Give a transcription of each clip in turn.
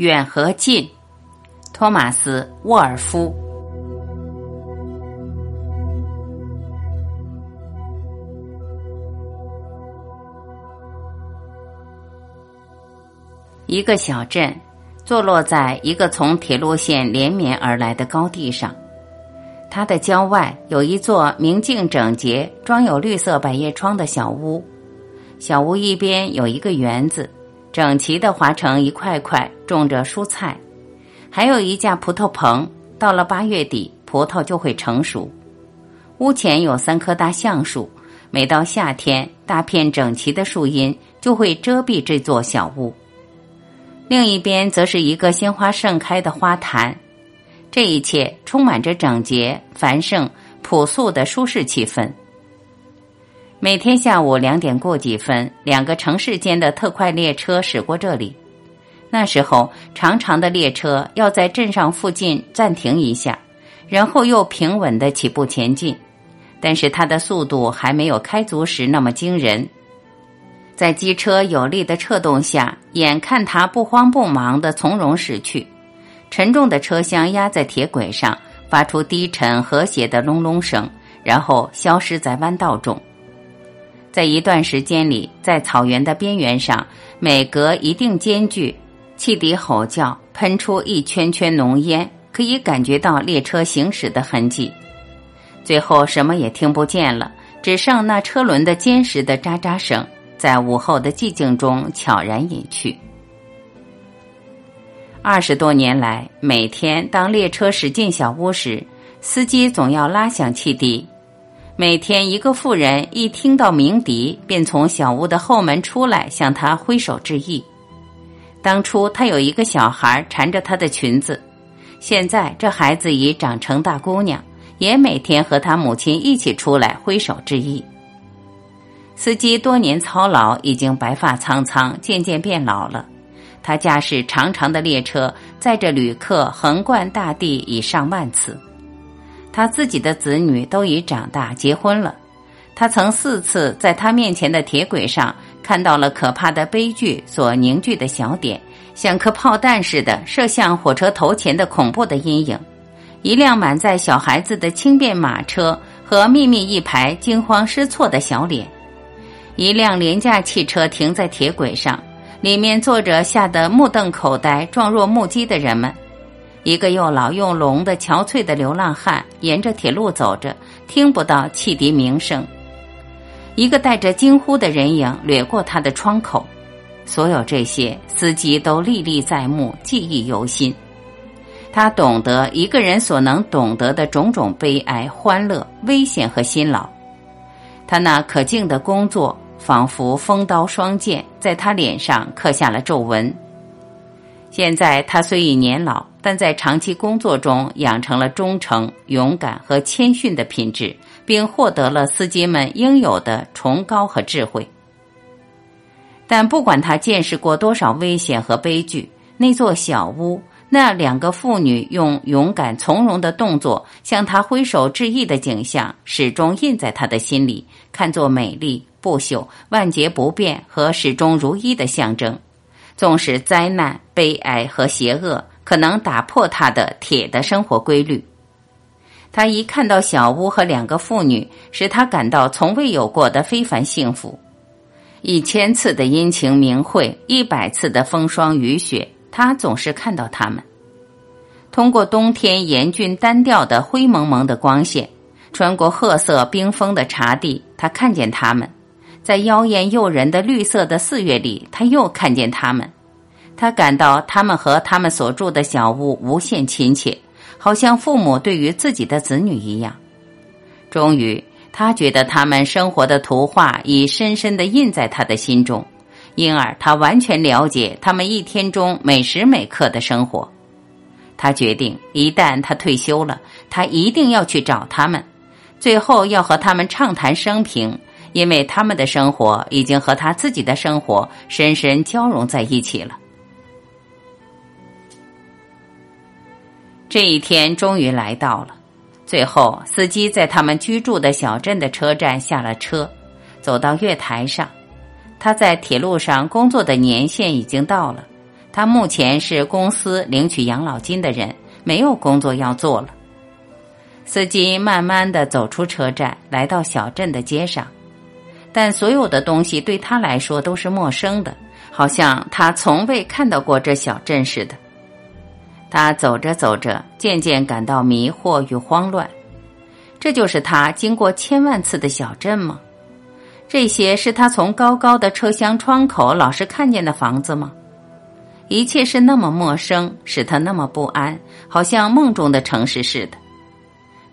远和近，托马斯·沃尔夫。一个小镇，坐落在一个从铁路线连绵而来的高地上。它的郊外有一座明净整洁、装有绿色百叶窗的小屋。小屋一边有一个园子。整齐的划成一块块，种着蔬菜，还有一架葡萄棚。到了八月底，葡萄就会成熟。屋前有三棵大橡树，每到夏天，大片整齐的树荫就会遮蔽这座小屋。另一边则是一个鲜花盛开的花坛。这一切充满着整洁、繁盛、朴素的舒适气氛。每天下午两点过几分，两个城市间的特快列车驶过这里。那时候，长长的列车要在镇上附近暂停一下，然后又平稳的起步前进。但是它的速度还没有开足时那么惊人。在机车有力的掣动下，眼看它不慌不忙的从容驶去。沉重的车厢压在铁轨上，发出低沉和谐的隆隆声，然后消失在弯道中。在一段时间里，在草原的边缘上，每隔一定间距，汽笛吼叫，喷出一圈圈浓烟，可以感觉到列车行驶的痕迹。最后什么也听不见了，只剩那车轮的坚实的喳喳声，在午后的寂静中悄然隐去。二十多年来，每天当列车驶进小屋时，司机总要拉响汽笛。每天，一个妇人一听到鸣笛，便从小屋的后门出来，向他挥手致意。当初，他有一个小孩缠着她的裙子，现在这孩子已长成大姑娘，也每天和他母亲一起出来挥手致意。司机多年操劳，已经白发苍苍，渐渐变老了。他驾驶长长的列车，载着旅客横贯大地已上万次。他自己的子女都已长大结婚了，他曾四次在他面前的铁轨上看到了可怕的悲剧所凝聚的小点，像颗炮弹似的射向火车头前的恐怖的阴影，一辆满载小孩子的轻便马车和密密一排惊慌失措的小脸，一辆廉价汽车停在铁轨上，里面坐着吓得目瞪口呆、状若木鸡的人们。一个又老又聋的憔悴的流浪汉沿着铁路走着，听不到汽笛鸣声。一个带着惊呼的人影掠过他的窗口。所有这些，司机都历历在目，记忆犹新。他懂得一个人所能懂得的种种悲哀、欢乐、危险和辛劳。他那可敬的工作，仿佛锋刀双剑，在他脸上刻下了皱纹。现在他虽已年老。但在长期工作中养成了忠诚、勇敢和谦逊的品质，并获得了司机们应有的崇高和智慧。但不管他见识过多少危险和悲剧，那座小屋，那两个妇女用勇敢从容的动作向他挥手致意的景象，始终印在他的心里，看作美丽、不朽、万劫不变和始终如一的象征。纵使灾难、悲哀和邪恶。可能打破他的铁的生活规律。他一看到小屋和两个妇女，使他感到从未有过的非凡幸福。一千次的阴晴明晦，一百次的风霜雨雪，他总是看到他们。通过冬天严峻单调的灰蒙蒙的光线，穿过褐色冰封的茶地，他看见他们。在妖艳诱人的绿色的四月里，他又看见他们。他感到他们和他们所住的小屋无限亲切，好像父母对于自己的子女一样。终于，他觉得他们生活的图画已深深的印在他的心中，因而他完全了解他们一天中每时每刻的生活。他决定，一旦他退休了，他一定要去找他们，最后要和他们畅谈生平，因为他们的生活已经和他自己的生活深深交融在一起了。这一天终于来到了。最后，司机在他们居住的小镇的车站下了车，走到月台上。他在铁路上工作的年限已经到了，他目前是公司领取养老金的人，没有工作要做了。司机慢慢的走出车站，来到小镇的街上，但所有的东西对他来说都是陌生的，好像他从未看到过这小镇似的。他走着走着，渐渐感到迷惑与慌乱。这就是他经过千万次的小镇吗？这些是他从高高的车厢窗口老是看见的房子吗？一切是那么陌生，使他那么不安，好像梦中的城市似的。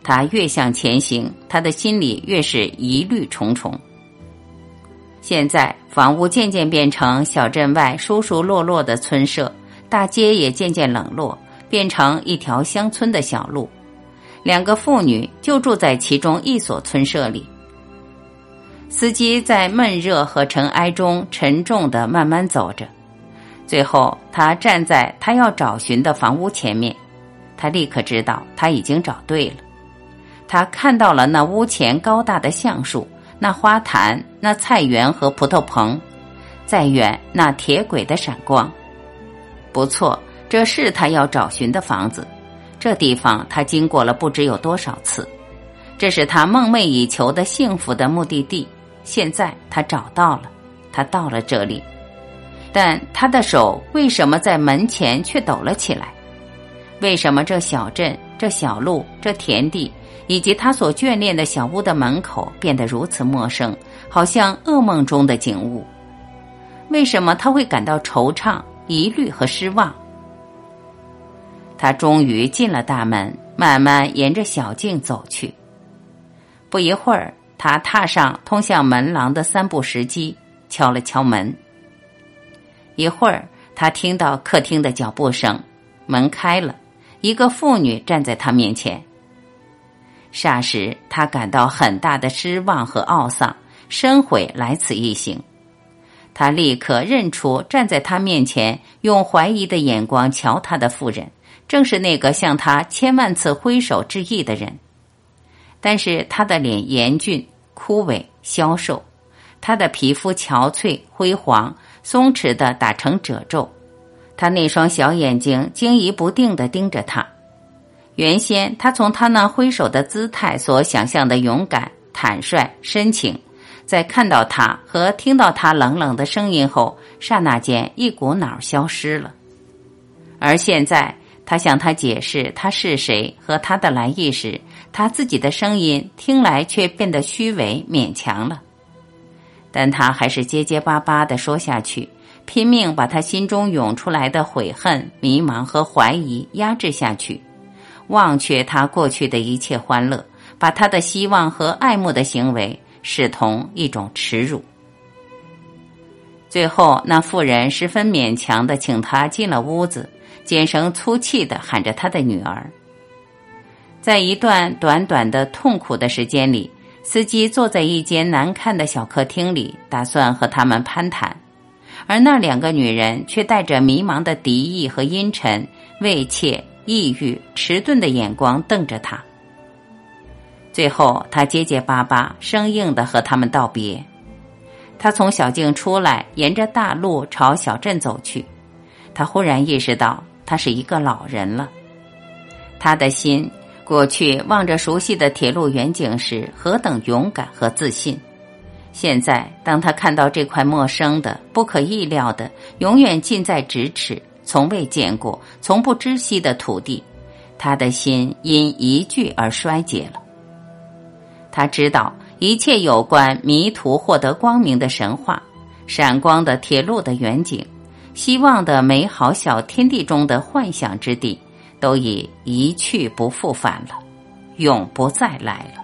他越向前行，他的心里越是疑虑重重。现在，房屋渐渐变成小镇外疏疏落落的村舍，大街也渐渐冷落。变成一条乡村的小路，两个妇女就住在其中一所村舍里。司机在闷热和尘埃中沉重的慢慢走着，最后他站在他要找寻的房屋前面，他立刻知道他已经找对了。他看到了那屋前高大的橡树，那花坛，那菜园和葡萄棚，再远那铁轨的闪光，不错。这是他要找寻的房子，这地方他经过了不知有多少次，这是他梦寐以求的幸福的目的地。现在他找到了，他到了这里，但他的手为什么在门前却抖了起来？为什么这小镇、这小路、这田地，以及他所眷恋的小屋的门口变得如此陌生，好像噩梦中的景物？为什么他会感到惆怅、疑虑和失望？他终于进了大门，慢慢沿着小径走去。不一会儿，他踏上通向门廊的三步石阶，敲了敲门。一会儿，他听到客厅的脚步声，门开了，一个妇女站在他面前。霎时，他感到很大的失望和懊丧，深悔来此一行。他立刻认出站在他面前用怀疑的眼光瞧他的妇人。正是那个向他千万次挥手致意的人，但是他的脸严峻、枯萎、消瘦，他的皮肤憔悴、灰黄、松弛的打成褶皱，他那双小眼睛惊疑不定的盯着他。原先他从他那挥手的姿态所想象的勇敢、坦率、深情，在看到他和听到他冷冷的声音后，刹那间一股脑消失了，而现在。他向他解释他是谁和他的来意时，他自己的声音听来却变得虚伪勉强了，但他还是结结巴巴的说下去，拼命把他心中涌出来的悔恨、迷茫和怀疑压制下去，忘却他过去的一切欢乐，把他的希望和爱慕的行为视同一种耻辱。最后，那妇人十分勉强的请他进了屋子。尖声粗气的喊着他的女儿。在一段短短的痛苦的时间里，司机坐在一间难看的小客厅里，打算和他们攀谈，而那两个女人却带着迷茫的敌意和阴沉、畏怯、抑郁、迟钝的眼光瞪着他。最后，他结结巴巴、生硬的和他们道别。他从小径出来，沿着大路朝小镇走去。他忽然意识到。他是一个老人了，他的心过去望着熟悉的铁路远景时何等勇敢和自信，现在当他看到这块陌生的、不可意料的、永远近在咫尺、从未见过、从不知悉的土地，他的心因一句而衰竭了。他知道一切有关迷途获得光明的神话，闪光的铁路的远景。希望的美好小天地中的幻想之地，都已一去不复返了，永不再来了。